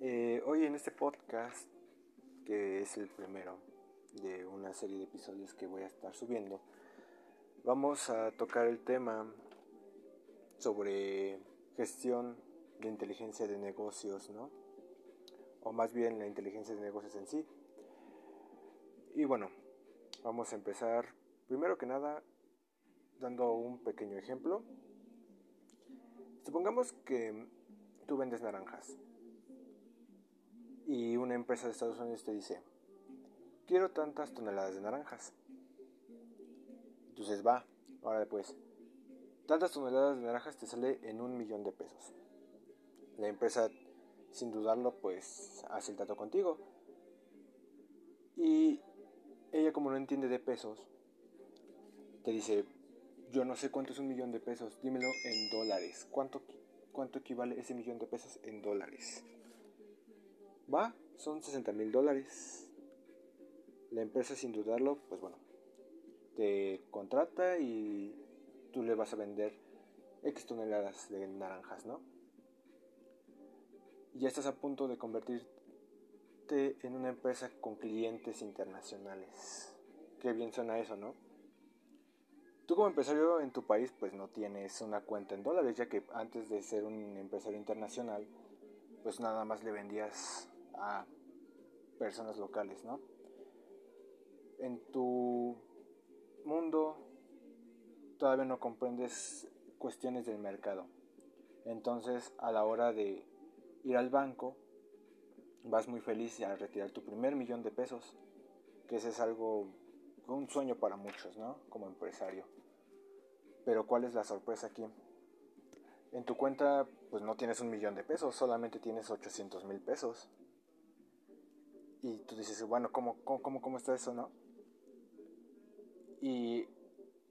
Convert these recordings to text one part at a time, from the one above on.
Eh, hoy en este podcast, que es el primero de una serie de episodios que voy a estar subiendo, vamos a tocar el tema sobre gestión de inteligencia de negocios, ¿no? O más bien la inteligencia de negocios en sí. Y bueno, vamos a empezar primero que nada dando un pequeño ejemplo. Supongamos que tú vendes naranjas y una empresa de Estados Unidos te dice, quiero tantas toneladas de naranjas. Entonces va, ahora después, tantas toneladas de naranjas te sale en un millón de pesos. La empresa, sin dudarlo, pues hace el trato contigo. Y ella como no entiende de pesos, te dice, yo no sé cuánto es un millón de pesos, dímelo en dólares. ¿Cuánto, cuánto equivale ese millón de pesos en dólares? Va, son 60 mil dólares. La empresa sin dudarlo, pues bueno, te contrata y tú le vas a vender X toneladas de naranjas, ¿no? Y ya estás a punto de convertirte en una empresa con clientes internacionales. Qué bien suena eso, ¿no? Tú como empresario en tu país pues no tienes una cuenta en dólares, ya que antes de ser un empresario internacional pues nada más le vendías a personas locales, ¿no? En tu mundo todavía no comprendes cuestiones del mercado. Entonces a la hora de ir al banco vas muy feliz a retirar tu primer millón de pesos, que ese es algo un sueño para muchos, ¿no? Como empresario. Pero ¿cuál es la sorpresa aquí? En tu cuenta pues no tienes un millón de pesos, solamente tienes 800 mil pesos. Y tú dices, bueno, ¿cómo, cómo, cómo está eso, no? Y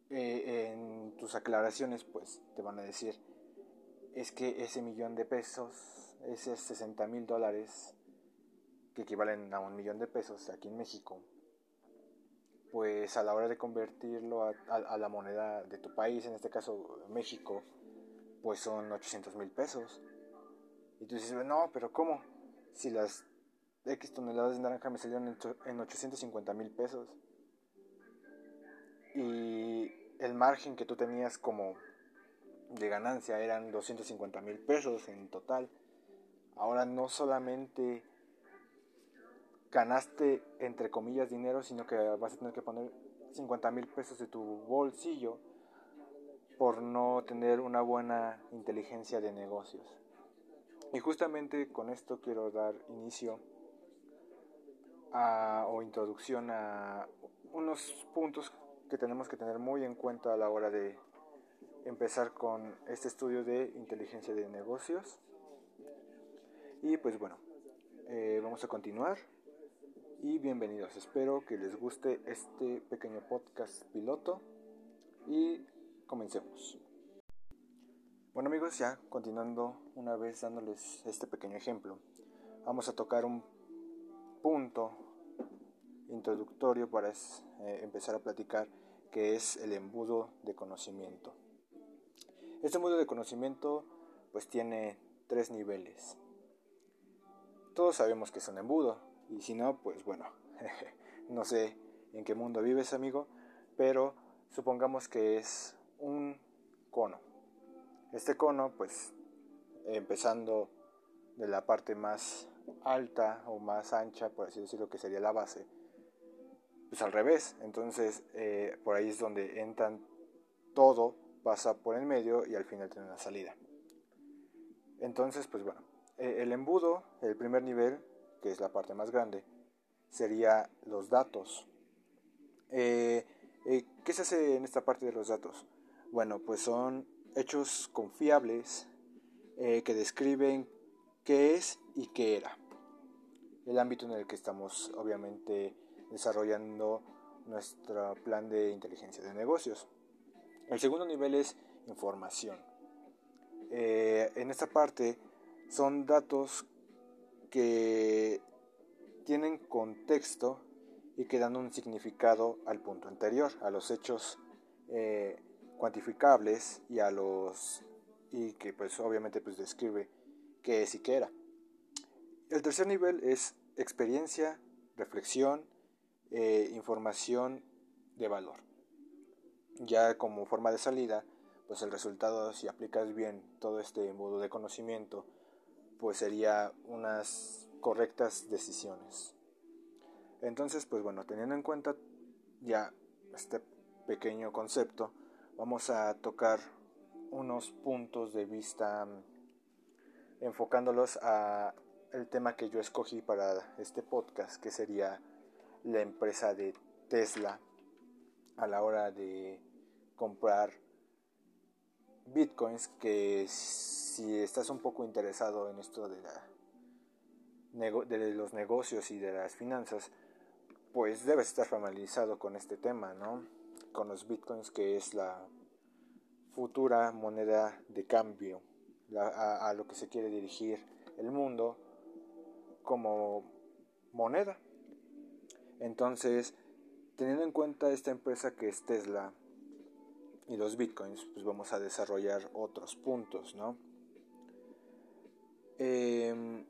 eh, en tus aclaraciones pues te van a decir, es que ese millón de pesos, ese 60 mil dólares, que equivalen a un millón de pesos aquí en México, pues a la hora de convertirlo a, la moneda de tu país, en este caso México, pues son 800 mil pesos. Y tú dices, no, pero ¿cómo? Si las X toneladas de naranja me salieron en 850 mil pesos. Y el margen que tú tenías como de ganancia eran 250 mil pesos en total. Ahora no solamente ganaste entre comillas dinero, sino que vas a tener que poner 50 mil pesos de tu bolsillo por no tener una buena inteligencia de negocios. Y justamente con esto quiero dar inicio a, o introducción a unos puntos que tenemos que tener muy en cuenta a la hora de empezar con este estudio de inteligencia de negocios. Y pues bueno, eh, vamos a continuar y bienvenidos. Espero que les guste este pequeño podcast piloto y comencemos. Bueno amigos, ya continuando una vez dándoles este pequeño ejemplo, vamos a tocar un punto introductorio para eh, empezar a platicar que es el embudo de conocimiento. Este embudo de conocimiento pues tiene tres niveles. Todos sabemos que es un embudo, y si no, pues bueno, no sé en qué mundo vives, amigo, pero supongamos que es un cono. Este cono, pues empezando de la parte más alta o más ancha, por así decirlo, que sería la base, pues al revés. Entonces, eh, por ahí es donde entran todo, pasa por el medio y al final tiene una salida. Entonces, pues bueno, eh, el embudo, el primer nivel, que es la parte más grande, sería los datos. Eh, eh, ¿Qué se hace en esta parte de los datos? Bueno, pues son hechos confiables eh, que describen qué es y qué era. El ámbito en el que estamos obviamente desarrollando nuestro plan de inteligencia de negocios. El segundo nivel es información. en esta parte son datos que tienen contexto y que dan un significado al punto anterior, a los hechos eh, cuantificables y a los y que pues obviamente pues describe qué es y qué era. El tercer nivel es experiencia, reflexión, eh, información de valor. Ya como forma de salida, pues el resultado, si aplicas bien todo este modo de conocimiento, pues sería unas correctas decisiones. Entonces, pues bueno, teniendo en cuenta ya este pequeño concepto, vamos a tocar unos puntos de vista enfocándolos a el tema que yo escogí para este podcast, que sería la empresa de Tesla a la hora de comprar bitcoins, que si estás un poco interesado en esto de, la, los negocios y de las finanzas, pues debes estar familiarizado con este tema, ¿no? Con los bitcoins, que es la futura moneda de cambio a, lo que se quiere dirigir el mundo como moneda. Entonces, teniendo en cuenta esta empresa que es Tesla y los bitcoins, pues vamos a desarrollar otros puntos, ¿no? Em,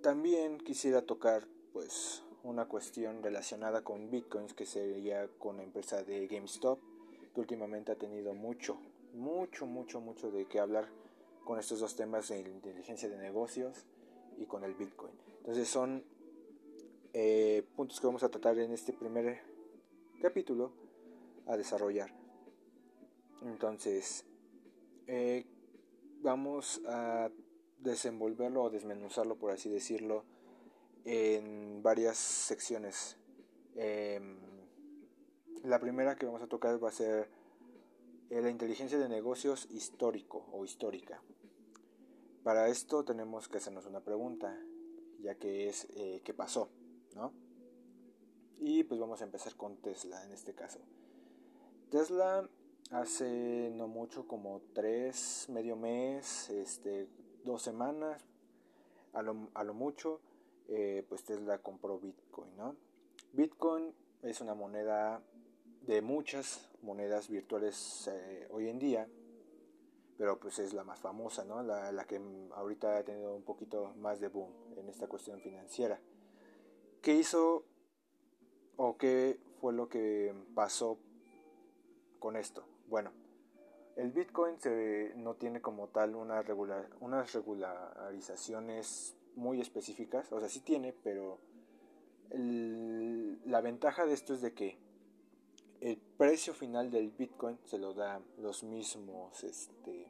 también quisiera tocar pues una cuestión relacionada con bitcoins que sería con la empresa de GameStop que últimamente ha tenido mucho, mucho, mucho, mucho de qué hablar con estos dos temas de inteligencia de negocios y con el bitcoin. Entonces son eh, puntos que vamos a tratar en este primer capítulo a desarrollar. Entonces, eh, vamos a desenvolverlo o desmenuzarlo, por así decirlo, en varias secciones. Em, la primera que vamos a tocar va a ser eh, la inteligencia de negocios histórico o histórica. Para esto tenemos que hacernos una pregunta, ya que es eh, qué pasó, ¿no? Y pues vamos a empezar con Tesla en este caso. Tesla hace no mucho, como tres, medio mes, este, dos semanas, a lo, a lo mucho, eh, pues Tesla compró Bitcoin, ¿no? Bitcoin es una moneda de muchas monedas virtuales eh, hoy en día, pero pues es la más famosa, ¿no? La, la, que ahorita ha tenido un poquito más de boom en esta cuestión financiera. ¿Qué hizo o qué fue lo que pasó con esto? Bueno, el Bitcoin se, no tiene como tal unas regularizaciones muy específicas, o sea, sí tiene, pero la ventaja de esto es de que el precio final del Bitcoin se lo dan los mismos este,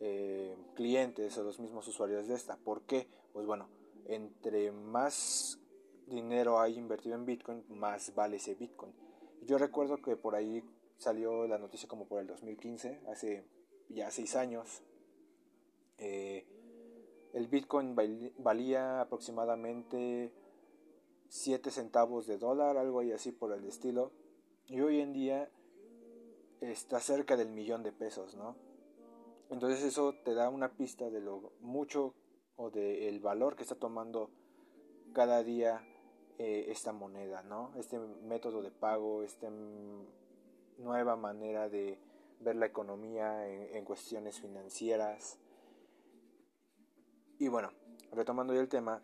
eh, clientes o los mismos usuarios de esta. ¿Por qué? Pues bueno, entre más dinero hay invertido en Bitcoin, más vale ese Bitcoin. Yo recuerdo que por ahí salió la noticia como por el 2015, hace ya seis años. Eh, el Bitcoin valía aproximadamente 7 centavos de dólar, algo así por el estilo. Y hoy en día está cerca del millón de pesos, ¿no? Entonces eso te da una pista de lo mucho o del valor que está tomando cada día eh, esta moneda, ¿no? Este método de pago, esta nueva manera de ver la economía en cuestiones financieras. Y bueno, retomando ya el tema,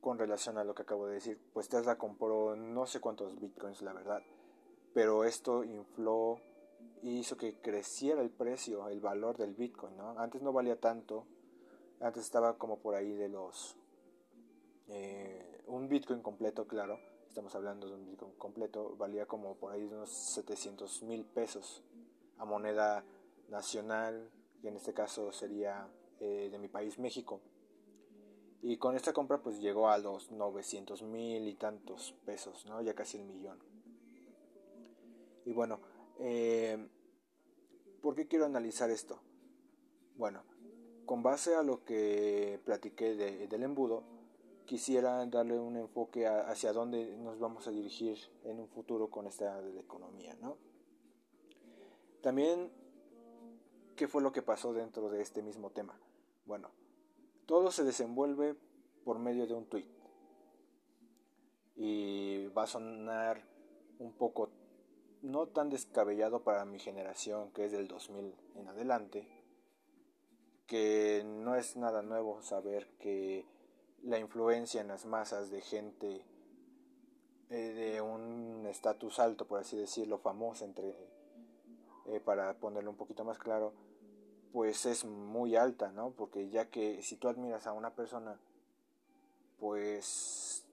con relación a lo que acabo de decir, pues Tesla compró no sé cuántos bitcoins, la verdad, pero esto infló y hizo que creciera el precio, el valor del bitcoin, ¿no? Antes no valía tanto, antes estaba como por ahí de los... Eh, un bitcoin completo, claro, estamos hablando de un bitcoin completo, valía como por ahí de unos 700 mil pesos a moneda nacional, que en este caso sería eh, de mi país, México. Y con esta compra pues llegó a los 900 mil y tantos pesos, ¿no? Ya casi el millón. Y bueno, eh, ¿por qué quiero analizar esto? Bueno, con base a lo que platiqué del embudo, quisiera darle un enfoque hacia dónde nos vamos a dirigir en un futuro con esta de la economía, ¿no? También, ¿qué fue lo que pasó dentro de este mismo tema? Bueno, todo se desenvuelve por medio de un tweet. Y va a sonar un poco no tan descabellado para mi generación, que es del 2000 en adelante, que no es nada nuevo saber que la influencia en las masas de gente eh, de un estatus alto, por así decirlo, famoso entre eh, para ponerlo un poquito más claro, pues es muy alta, ¿no? Porque ya que si tú admiras a una persona, pues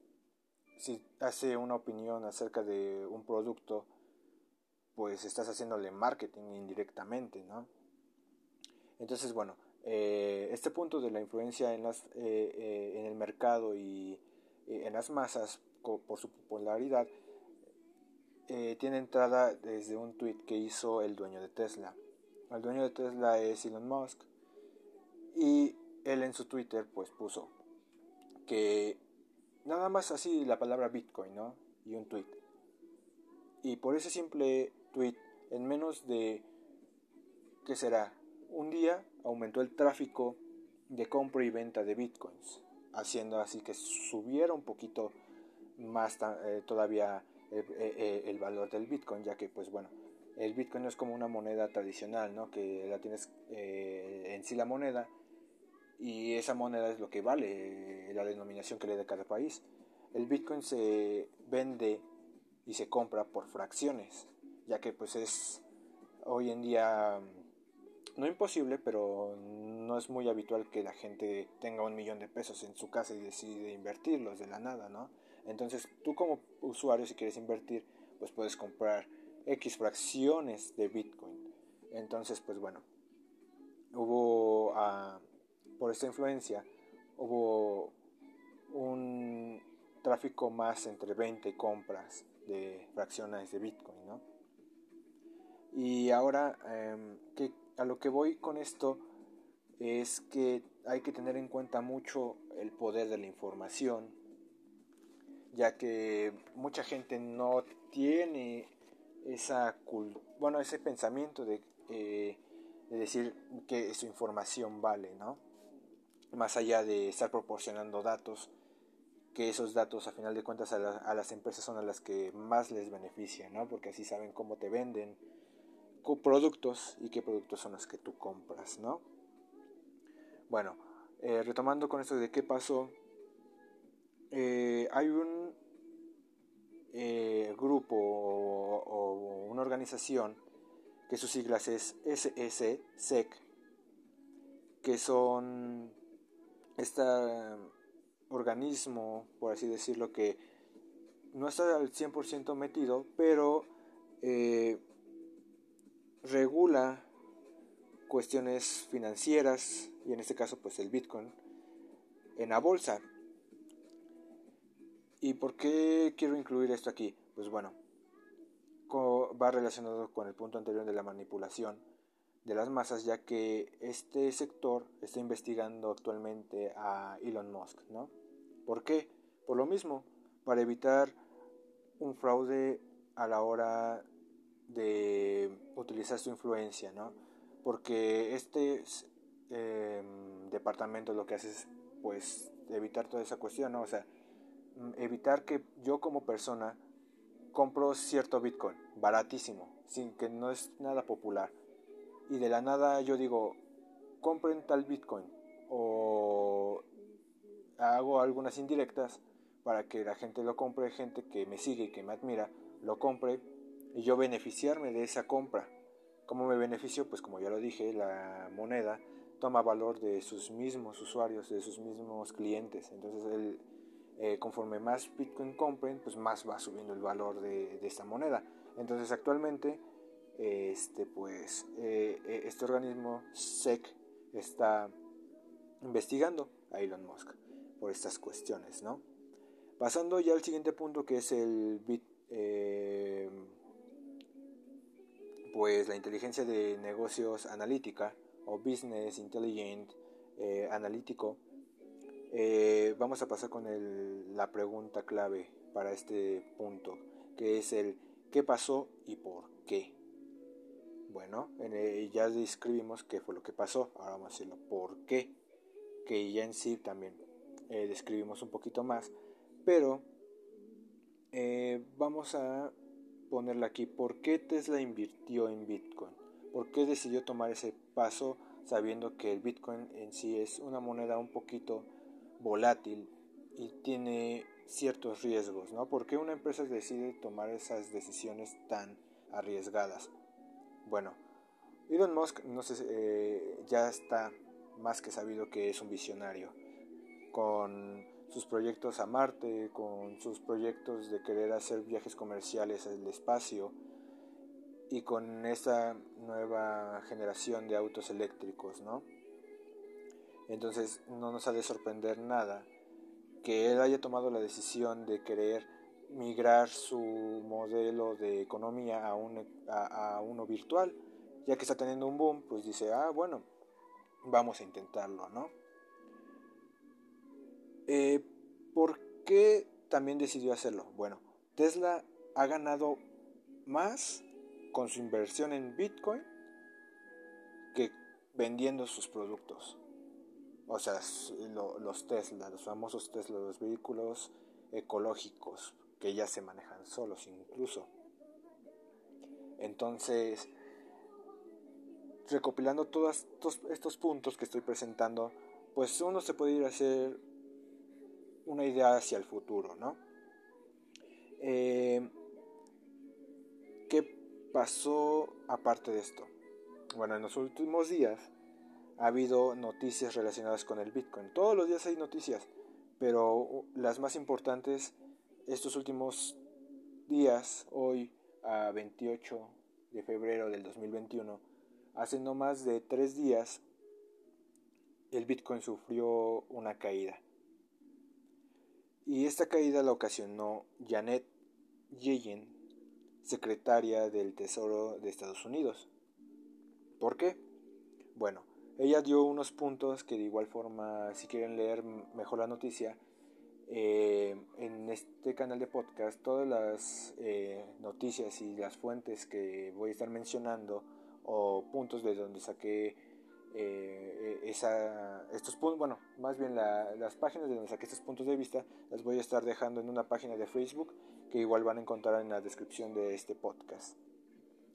si hace una opinión acerca de un producto, pues estás haciéndole marketing indirectamente, ¿no? Entonces, bueno, eh, este punto de la influencia en, las, eh, eh, en el mercado y en las masas por su popularidad tiene entrada desde un tweet que hizo el dueño de Tesla. El dueño de Tesla es Elon Musk y él en su Twitter pues puso que nada más así la palabra Bitcoin, ¿no? Y un tweet. Y por ese simple tweet, en menos de, ¿qué será? Un día aumentó el tráfico de compra y venta de Bitcoins, haciendo así que subiera un poquito más eh, todavía eh, eh, el valor del Bitcoin, ya que pues bueno, el Bitcoin no es como una moneda tradicional, ¿no? Que la tienes en sí la moneda y esa moneda es lo que vale, la denominación que le da cada país. El Bitcoin se vende y se compra por fracciones, ya que pues es hoy en día no imposible, pero no es muy habitual que la gente tenga un millón de pesos en su casa y decide invertirlos de la nada, ¿no? Entonces tú como usuario si quieres invertir, pues puedes comprar X fracciones de Bitcoin. Entonces, pues bueno, hubo... Uh, por esta influencia hubo un tráfico más entre 20 compras de fracciones de Bitcoin, ¿no? Y ahora em, que a lo que voy con esto es que hay que tener en cuenta mucho el poder de la información, ya que mucha gente no tiene esa bueno ese pensamiento de, eh, de decir que su información vale, ¿no? más allá de estar proporcionando datos, que esos datos a final de cuentas a, las empresas son a las que más les benefician, ¿no? Porque así saben cómo te venden productos y qué productos son los que tú compras, ¿no? Bueno, eh, retomando con esto de qué pasó, eh, hay un eh, grupo o, una organización que sus siglas es SSSEC, que son este organismo, por así decirlo, que no está al 100% metido, pero regula cuestiones financieras, y en este caso pues el Bitcoin, en la bolsa. ¿Y por qué quiero incluir esto aquí? Pues bueno, va relacionado con el punto anterior de la manipulación de las masas, ya que este sector está investigando actualmente a Elon Musk, ¿no? ¿Por qué? Por lo mismo, para evitar un fraude a la hora de utilizar su influencia, ¿no? Porque este em, departamento lo que hace es, pues, evitar toda esa cuestión, ¿no? O sea, mm, evitar que yo como persona compro cierto Bitcoin, baratísimo, sin que no es nada popular y de la nada yo digo, compren tal Bitcoin o hago algunas indirectas para que la gente lo compre, gente que me sigue y que me admira, lo compre y yo beneficiarme de esa compra. ¿Cómo me beneficio? Pues como ya lo dije, la moneda toma valor de sus mismos usuarios, de sus mismos clientes. Entonces, eh, conforme más Bitcoin compren, pues más va subiendo el valor de, de esta moneda. Entonces, actualmente este pues eh, eh, este organismo SEC está investigando a Elon Musk por estas cuestiones no pasando ya al siguiente punto que es el bit pues la inteligencia de negocios analítica o business intelligent analítico vamos a pasar con la pregunta clave para este punto que es el qué pasó y por qué bueno, ya describimos qué fue lo que pasó. Ahora vamos a decirlo por qué. Que ya en sí también eh, describimos un poquito más. Pero eh, vamos a ponerle aquí. ¿Por qué Tesla invirtió en Bitcoin? ¿Por qué decidió tomar ese paso sabiendo que el Bitcoin en sí es una moneda un poquito volátil y tiene ciertos riesgos, ¿no? ¿Por qué una empresa decide tomar esas decisiones tan arriesgadas? Bueno, Elon Musk no sé, eh, ya está más que sabido que es un visionario, con sus proyectos a Marte, con sus proyectos de querer hacer viajes comerciales al espacio y con esa nueva generación de autos eléctricos, ¿no? Entonces no nos ha de sorprender nada que él haya tomado la decisión de querer migrar su modelo de economía a, a, uno virtual, ya que está teniendo un boom, pues dice, ah, bueno, vamos a intentarlo, ¿no? Eh, ¿Por qué también decidió hacerlo? Bueno, Tesla ha ganado más con su inversión en Bitcoin que vendiendo sus productos. O sea, los Tesla, los famosos Tesla, los vehículos ecológicos que ya se manejan solos incluso. Entonces, recopilando todos estos, puntos que estoy presentando, pues uno se puede ir a hacer una idea hacia el futuro, ¿no? Eh, ¿Qué pasó aparte de esto? Bueno, en los últimos días ha habido noticias relacionadas con el Bitcoin. Todos los días hay noticias, pero las más importantes estos últimos días, hoy a 28 de febrero del 2021, hace no más de tres días, el Bitcoin sufrió una caída. Y esta caída la ocasionó Janet Yellen, secretaria del Tesoro de Estados Unidos. ¿Por qué? Bueno, ella dio unos puntos que de igual forma, si quieren leer mejor la noticia, eh, en este canal de podcast todas las eh, noticias y las fuentes que voy a estar mencionando o puntos de donde saqué eh, esa, estos puntos, bueno, más bien las páginas de donde saqué estos puntos de vista, las voy a estar dejando en una página de Facebook que igual van a encontrar en la descripción de este podcast.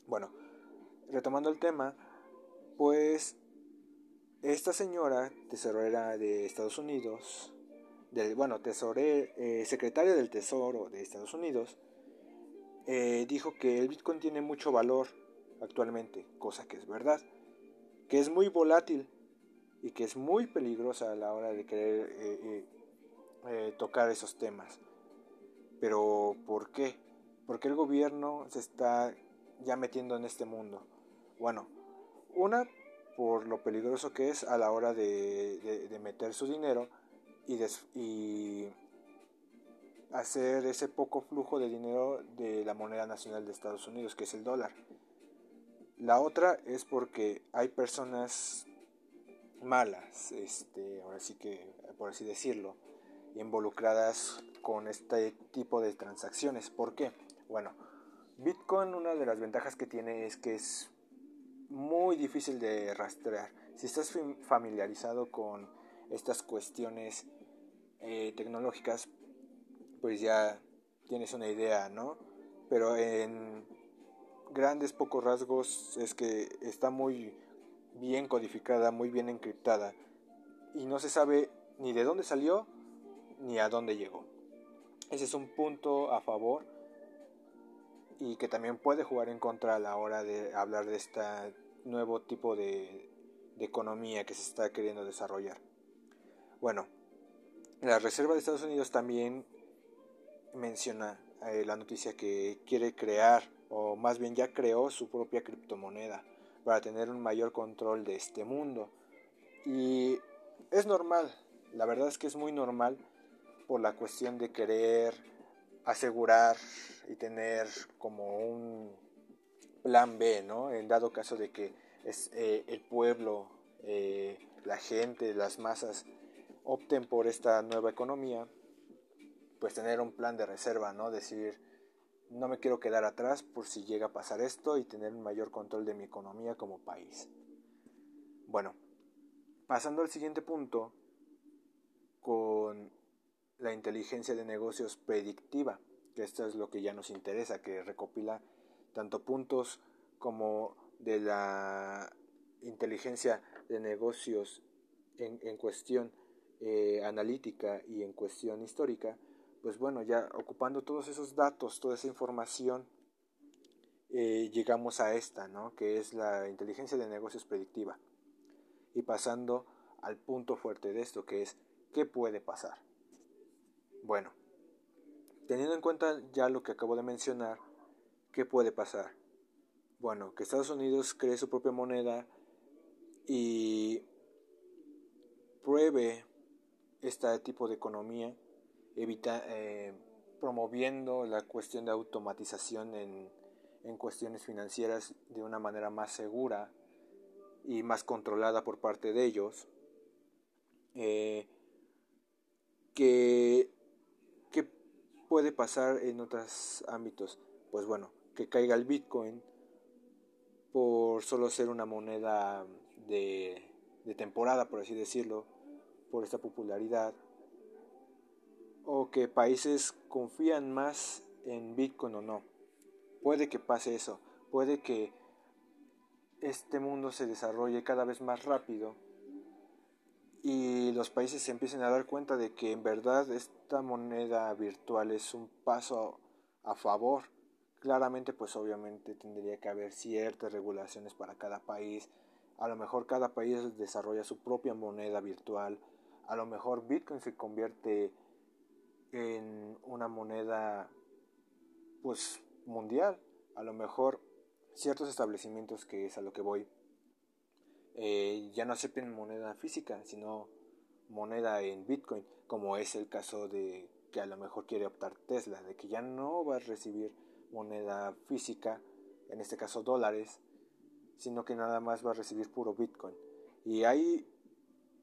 Bueno, retomando el tema, pues esta señora tesorera de Estados Unidos, del, bueno, tesoré, eh, secretaria del Tesoro de Estados Unidos, eh, dijo que el Bitcoin tiene mucho valor actualmente, cosa que es verdad, que es muy volátil y que es muy peligrosa a la hora de querer eh, tocar esos temas. Pero ¿por qué? Porque el gobierno se está ya metiendo en este mundo. Bueno, una por lo peligroso que es a la hora de, de meter su dinero y, hacer ese poco flujo de dinero de la moneda nacional de Estados Unidos, que es el dólar. La otra es porque hay personas malas, este, ahora sí que, por así decirlo, involucradas con este tipo de transacciones. ¿Por qué? Bueno, Bitcoin una de las ventajas que tiene es que es muy difícil de rastrear. Si estás familiarizado con estas cuestiones eh, tecnológicas, pues ya tienes una idea, ¿no? Pero en grandes pocos rasgos es que está muy bien codificada, muy bien encriptada y no se sabe ni de dónde salió ni a dónde llegó. Ese es un punto a favor y que también puede jugar en contra a la hora de hablar de este nuevo tipo de economía que se está queriendo desarrollar. Bueno, la Reserva de Estados Unidos también menciona eh, la noticia que quiere crear, o más bien ya creó su propia criptomoneda para tener un mayor control de este mundo. Y es normal, la verdad es que es muy normal por la cuestión de querer asegurar y tener como un plan B, ¿no? En dado caso de que es eh, el pueblo, eh, la gente, las masas opten por esta nueva economía, pues tener un plan de reserva, ¿no? Decir, no me quiero quedar atrás por si llega a pasar esto y tener un mayor control de mi economía como país. Bueno, pasando al siguiente punto, con la inteligencia de negocios predictiva, que esto es lo que ya nos interesa, que recopila tanto puntos como de la inteligencia de negocios en, cuestión eh, analítica y en cuestión histórica, pues bueno, ya ocupando todos esos datos, toda esa información, eh, llegamos a esta, ¿no? que es la inteligencia de negocios predictiva. Y pasando al punto fuerte de esto, que es qué puede pasar. Bueno, teniendo en cuenta ya lo que acabo de mencionar, ¿qué puede pasar? Bueno, que Estados Unidos cree su propia moneda y pruebe este tipo de economía, evita, eh, promoviendo la cuestión de automatización en, en cuestiones financieras de una manera más segura y más controlada por parte de ellos. Eh, ¿qué, puede pasar en otros ámbitos? Pues bueno, que caiga el Bitcoin por solo ser una moneda de, de temporada, por así decirlo, por esta popularidad. O que países confían más en Bitcoin o no. Puede que pase eso. Puede que este mundo se desarrolle cada vez más rápido y los países se empiecen a dar cuenta de que en verdad esta moneda virtual es un paso a favor. Claramente, pues obviamente tendría que haber ciertas regulaciones para cada país. A lo mejor cada país desarrolla su propia moneda virtual. A lo mejor Bitcoin se convierte en una moneda pues mundial. A lo mejor ciertos establecimientos que es a lo que voy eh, ya no acepten moneda física, sino moneda en Bitcoin, como es el caso de que a lo mejor quiere optar Tesla, de que ya no va a recibir moneda física, en este caso dólares, sino que nada más va a recibir puro Bitcoin. Y hay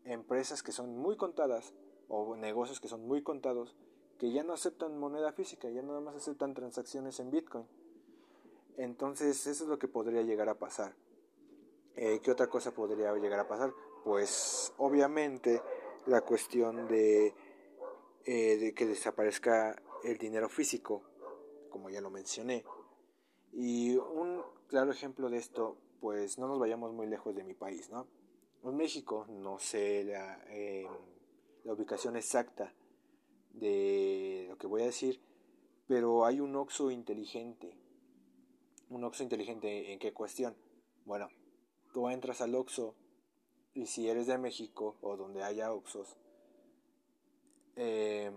empresas que son muy contadas o negocios que son muy contados que ya no aceptan moneda física, ya nada más aceptan transacciones en Bitcoin. Entonces eso es lo que podría llegar a pasar. Eh, ¿Qué otra cosa podría llegar a pasar? Pues obviamente la cuestión de, eh, de que desaparezca el dinero físico, como ya lo mencioné. Y un claro ejemplo de esto, pues no nos vayamos muy lejos de mi país, ¿no? En México, no sé la, em, la ubicación exacta de lo que voy a decir, pero hay un OXO inteligente. ¿Un OXO inteligente en qué cuestión? Bueno, tú entras al Oxxo y si eres de México o donde haya Oxxos, eh,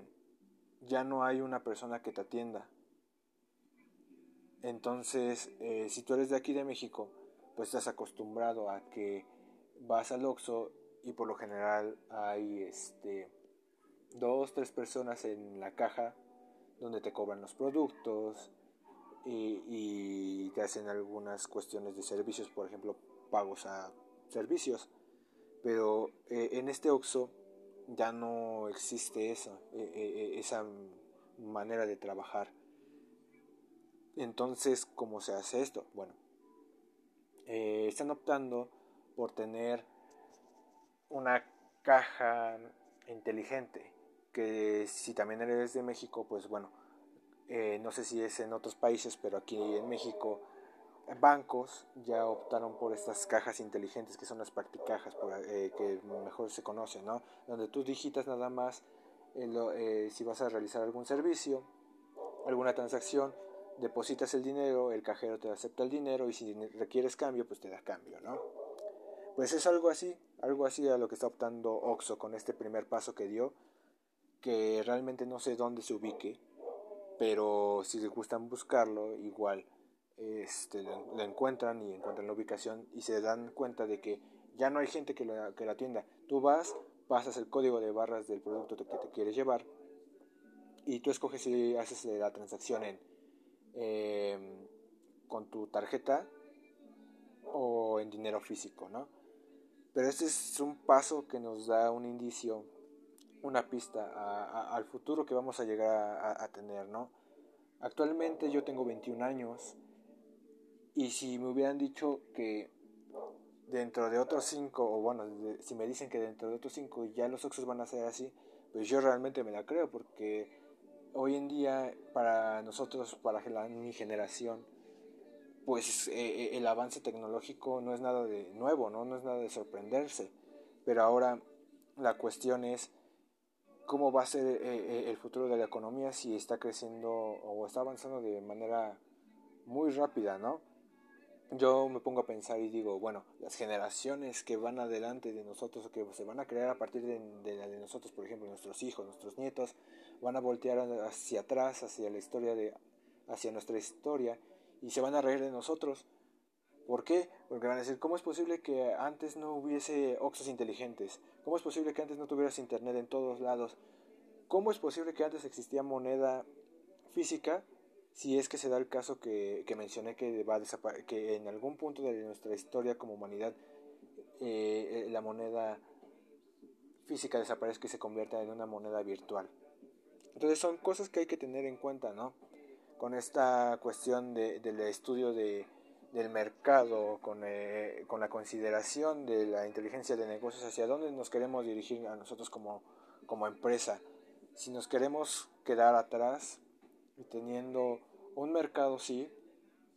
ya no hay una persona que te atienda. Entonces, eh, si tú eres de aquí de México, pues estás acostumbrado a que vas al Oxxo y por lo general hay este dos, tres personas en la caja donde te cobran los productos y, te hacen algunas cuestiones de servicios, por ejemplo, pagos a servicios. Pero eh, en este OXO ya no existe eso, eh, eh, esa manera de trabajar. Entonces, ¿cómo se hace esto? Bueno, están optando por tener una caja inteligente, que si también eres de México, pues bueno, no sé si es en otros países, pero aquí en México bancos ya optaron por estas cajas inteligentes que son las practicajas eh, que mejor se conocen, ¿no? Donde tú digitas nada más eh, eh, si vas a realizar algún servicio, alguna transacción, depositas el dinero, el cajero te acepta el dinero y si requieres cambio, pues te da cambio, ¿no? Pues es algo así, algo así a lo que está optando Oxo con este primer paso que dio, que realmente no sé dónde se ubique, pero si les gustan buscarlo, igual este, lo encuentran y encuentran la ubicación y se dan cuenta de que ya no hay gente que la, que la atienda. Tú vas, pasas el código de barras del producto que te quieres llevar y tú escoges si haces la transacción en, em, con tu tarjeta o en dinero físico, ¿no? Pero este es un paso que nos da un indicio, una pista al futuro que vamos a llegar a, a tener, ¿no? Actualmente yo tengo 21 años, y si me hubieran dicho que dentro de otros cinco, o bueno, si me dicen que dentro de otros cinco ya los Oxos van a ser así, pues yo realmente me la creo, porque hoy en día para nosotros, para mi generación, pues eh, eh, el avance tecnológico no es nada de nuevo, ¿no? no es nada de sorprenderse. Pero ahora la cuestión es cómo va a ser el futuro de la economía si está creciendo o está avanzando de manera muy rápida, ¿no? Yo me pongo a pensar y digo, bueno, las generaciones que van adelante de nosotros que se van a crear a partir de, la de nosotros, por ejemplo, nuestros hijos, nuestros nietos, van a voltear hacia atrás, hacia la historia de, hacia nuestra historia y se van a reír de nosotros. ¿Por qué? Porque van a decir, ¿cómo es posible que antes no hubiese Oxos inteligentes? ¿Cómo es posible que antes no tuvieras internet en todos lados? ¿Cómo es posible que antes existía moneda física si es que se da el caso que, que mencioné que, va a que en algún punto de nuestra historia como humanidad eh, la moneda física desaparezca y se convierta en una moneda virtual? Entonces son cosas que hay que tener en cuenta, ¿no? con esta cuestión de, del estudio de, del mercado, con, eh, con, la consideración de la inteligencia de negocios, hacia dónde nos queremos dirigir a nosotros como, como empresa. Si nos queremos quedar atrás y teniendo un mercado, sí,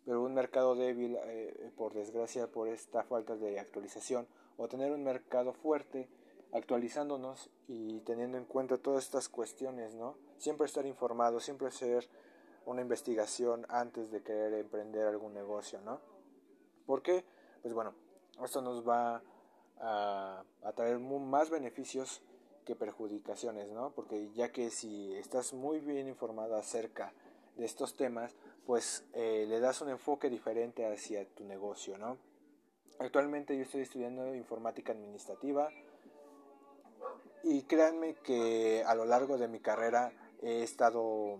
pero un mercado débil, eh, por desgracia, por esta falta de actualización, o tener un mercado fuerte, actualizándonos y teniendo en cuenta todas estas cuestiones, ¿no? Siempre estar informado, siempre ser una investigación antes de querer emprender algún negocio, ¿no? ¿Por qué? Pues bueno, esto nos va a, traer más beneficios que perjudicaciones, ¿no? Porque ya que si estás muy bien informado acerca de estos temas, pues eh, le das un enfoque diferente hacia tu negocio, ¿no? Actualmente yo estoy estudiando informática administrativa y créanme que a lo largo de mi carrera he estado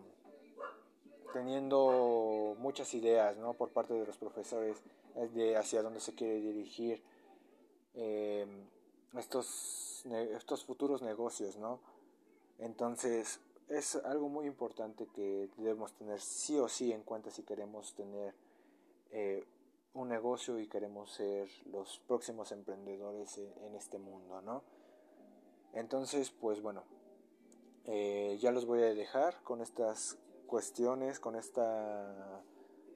teniendo muchas ideas ¿no? por parte de los profesores eh, de hacia dónde se quiere dirigir eh, estos, estos futuros negocios. ¿no? Entonces es algo muy importante que debemos tener sí o sí en cuenta si queremos tener eh, un negocio y queremos ser los próximos emprendedores en, este mundo. ¿no? Entonces, pues bueno, ya los voy a dejar con estas cuestiones, con esta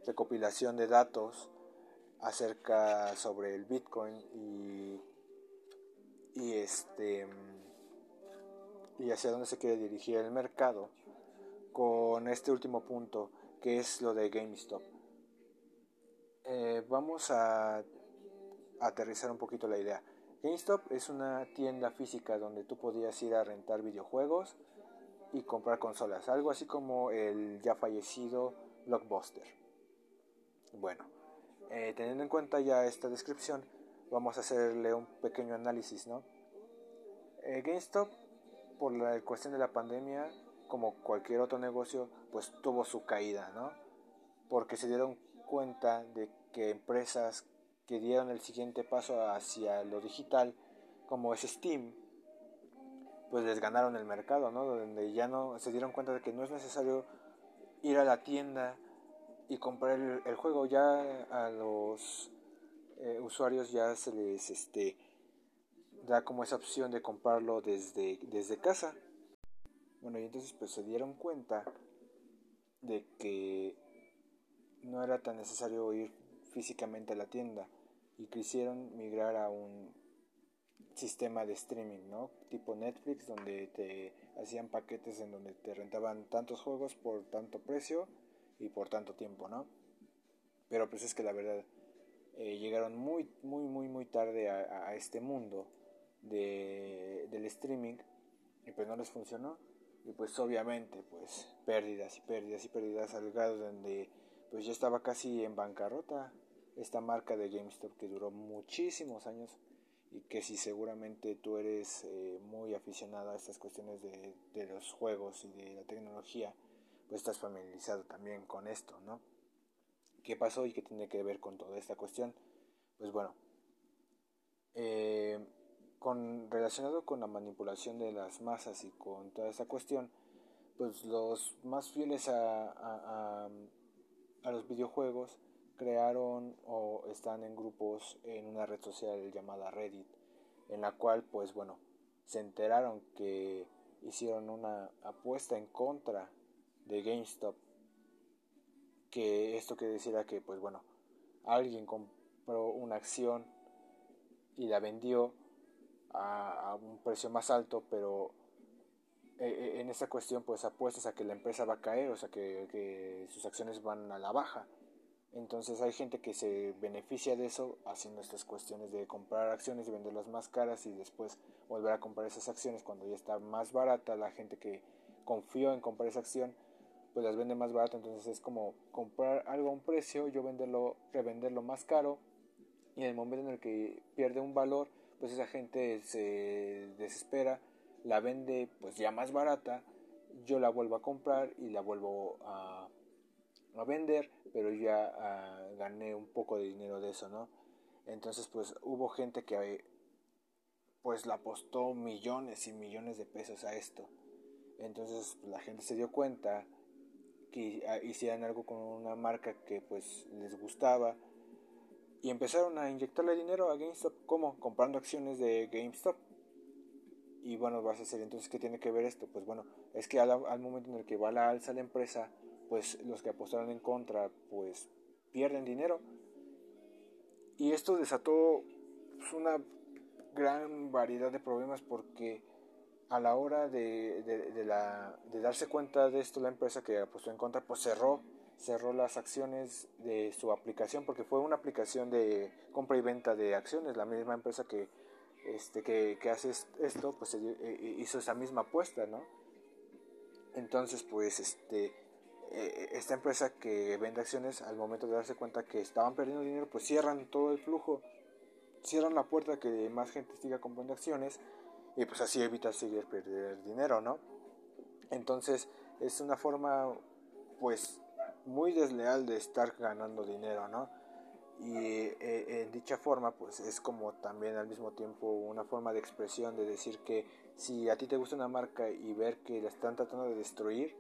recopilación de datos acerca sobre el Bitcoin y, y este y hacia dónde se quiere dirigir el mercado con este último punto que es lo de GameStop. Eh, vamos a, aterrizar un poquito la idea. GameStop es una tienda física donde tú podías ir a rentar videojuegos y comprar consolas, algo así como el ya fallecido Blockbuster. Bueno, eh, teniendo en cuenta ya esta descripción, vamos a hacerle un pequeño análisis, ¿no? Eh, GameStop, por la cuestión de la pandemia, como cualquier otro negocio, pues tuvo su caída, ¿no? Porque se dieron cuenta de que empresas que dieron el siguiente paso hacia lo digital, como es Steam, pues les ganaron el mercado, ¿no? Donde ya no se dieron cuenta de que no es necesario ir a la tienda y comprar el, juego, ya a los eh, usuarios ya se les este da como esa opción de comprarlo desde, desde casa. Bueno, y entonces pues se dieron cuenta de que no era tan necesario ir físicamente a la tienda y quisieron migrar a un sistema de streaming, ¿no? Tipo Netflix, donde te hacían paquetes en donde te rentaban tantos juegos por tanto precio y por tanto tiempo, ¿no? Pero pues es que la verdad eh, llegaron muy, muy, muy, muy tarde a, este mundo de, del streaming y pues no les funcionó y pues obviamente pues pérdidas y pérdidas y pérdidas al grado donde pues ya estaba casi en bancarrota esta marca de GameStop que duró muchísimos años y que si seguramente tú eres eh, muy aficionado a estas cuestiones de, de, los juegos y de la tecnología, pues estás familiarizado también con esto, ¿no? ¿Qué pasó y qué tiene que ver con toda esta cuestión? Pues bueno, eh, con, relacionado con la manipulación de las masas y con toda esta cuestión, pues los más fieles a, a, a los videojuegos crearon o están en grupos en una red social llamada Reddit, en la cual pues bueno, se enteraron que hicieron una apuesta en contra de GameStop, que esto quiere decir que pues bueno, alguien compró una acción y la vendió a, un precio más alto, pero eh, eh, en esta cuestión pues apuestas a que la empresa va a caer, o sea que, sus acciones van a la baja. Entonces hay gente que se beneficia de eso haciendo estas cuestiones de comprar acciones y venderlas más caras y después volver a comprar esas acciones cuando ya está más barata. La gente que confió en comprar esa acción pues las vende más barato. Entonces es como comprar algo a un precio, yo venderlo, revenderlo más caro y en el momento en el que pierde un valor pues esa gente se desespera, la vende pues ya más barata, yo la vuelvo a comprar y la vuelvo a, a vender, pero ya ah, gané un poco de dinero de eso, ¿no? Entonces pues hubo gente que pues la apostó millones y millones de pesos a esto. Entonces pues, la gente se dio cuenta que ah, hicieran algo con una marca que pues les gustaba y empezaron a inyectarle dinero a GameStop. ¿Cómo? Comprando acciones de GameStop. Y bueno, vas a hacer entonces, ¿qué tiene que ver esto? Pues bueno, es que al, momento en el que va la alza la empresa, pues los que apostaron en contra, pues pierden dinero. Y esto desató pues, una gran variedad de problemas porque a la hora de, de, la, de darse cuenta de esto la empresa que apostó en contra, pues cerró cerró las acciones de su aplicación porque fue una aplicación de compra y venta de acciones. La misma empresa que, este, que, que hace esto, pues eh, eh, hizo esa misma apuesta, ¿no? Entonces, pues, este, eh, esta empresa que vende acciones, al momento de darse cuenta que estaban perdiendo dinero, pues cierran todo el flujo, cierran la puerta que más gente siga comprando acciones y pues así evita seguir perder dinero, ¿no? Entonces, es una forma, pues, muy desleal de estar ganando dinero, ¿no? Y eh, en dicha forma, pues es como también al mismo tiempo una forma de expresión de decir que si a ti te gusta una marca y ver que la están tratando de destruir,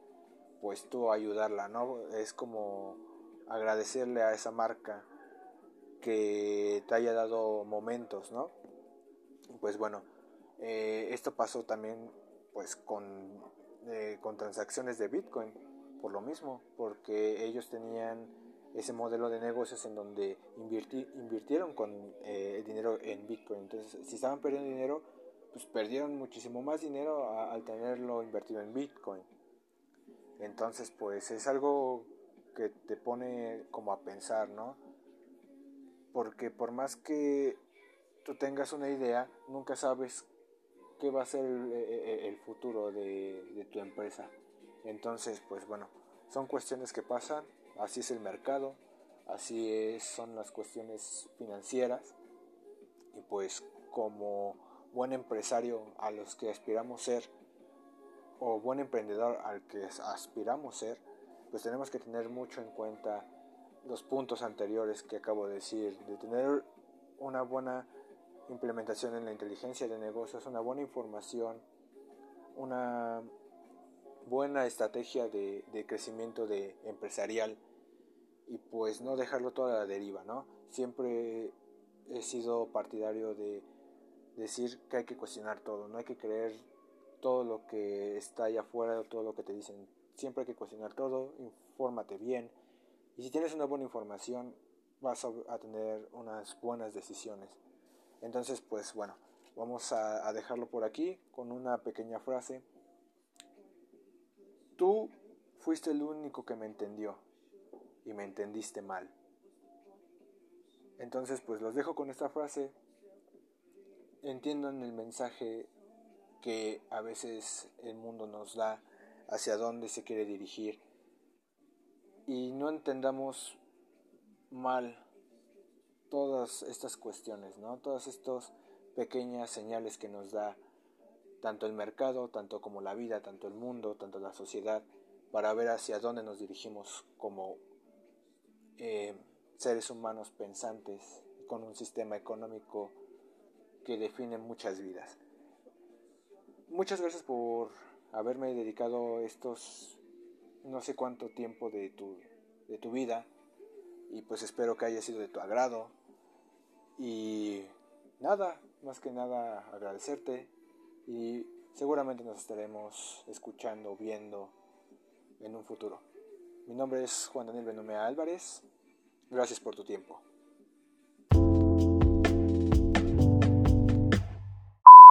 pues tú ayudarla, ¿no? Es como agradecerle a esa marca que te haya dado momentos, ¿no? Pues bueno, eh, esto pasó también pues con, eh, con transacciones de Bitcoin por lo mismo, porque ellos tenían ese modelo de negocios en donde invirtieron con eh, dinero en Bitcoin. Entonces, si estaban perdiendo dinero, pues perdieron muchísimo más dinero al tenerlo invertido en Bitcoin. Entonces, pues es algo que te pone como a pensar, ¿no? Porque por más que tú tengas una idea, nunca sabes qué va a ser el, futuro de tu empresa. Entonces, pues bueno, son cuestiones que pasan, así es el mercado, así son las cuestiones financieras y pues como buen empresario a los que aspiramos ser o buen emprendedor al que aspiramos ser, pues tenemos que tener mucho en cuenta los puntos anteriores que acabo de decir, de tener una buena implementación en la inteligencia de negocios, una buena información, una buena estrategia de, crecimiento de empresarial y pues no dejarlo todo a la deriva, ¿no? Siempre he sido partidario de decir que hay que cuestionar todo, no hay que creer todo lo que está allá afuera, todo lo que te dicen. Siempre hay que cuestionar todo, infórmate bien y si tienes una buena información vas a, tener unas buenas decisiones. Entonces, pues bueno, vamos a dejarlo por aquí con una pequeña frase Tú fuiste el único que me entendió y me entendiste mal. Entonces, pues los dejo con esta frase. Entiendan el mensaje que a veces el mundo nos da hacia dónde se quiere dirigir y no entendamos mal todas estas cuestiones, ¿no? Todas estas pequeñas señales que nos da tanto el mercado, tanto como la vida, tanto el mundo, tanto la sociedad, para ver hacia dónde nos dirigimos como eh, seres humanos pensantes con un sistema económico que define muchas vidas. Muchas gracias por haberme dedicado estos no sé cuánto tiempo de tu, de tu vida y pues espero que haya sido de tu agrado y nada, más que nada agradecerte y seguramente nos estaremos escuchando, viendo en un futuro. Mi nombre es Juan Daniel Benomea Álvarez. Gracias por tu tiempo.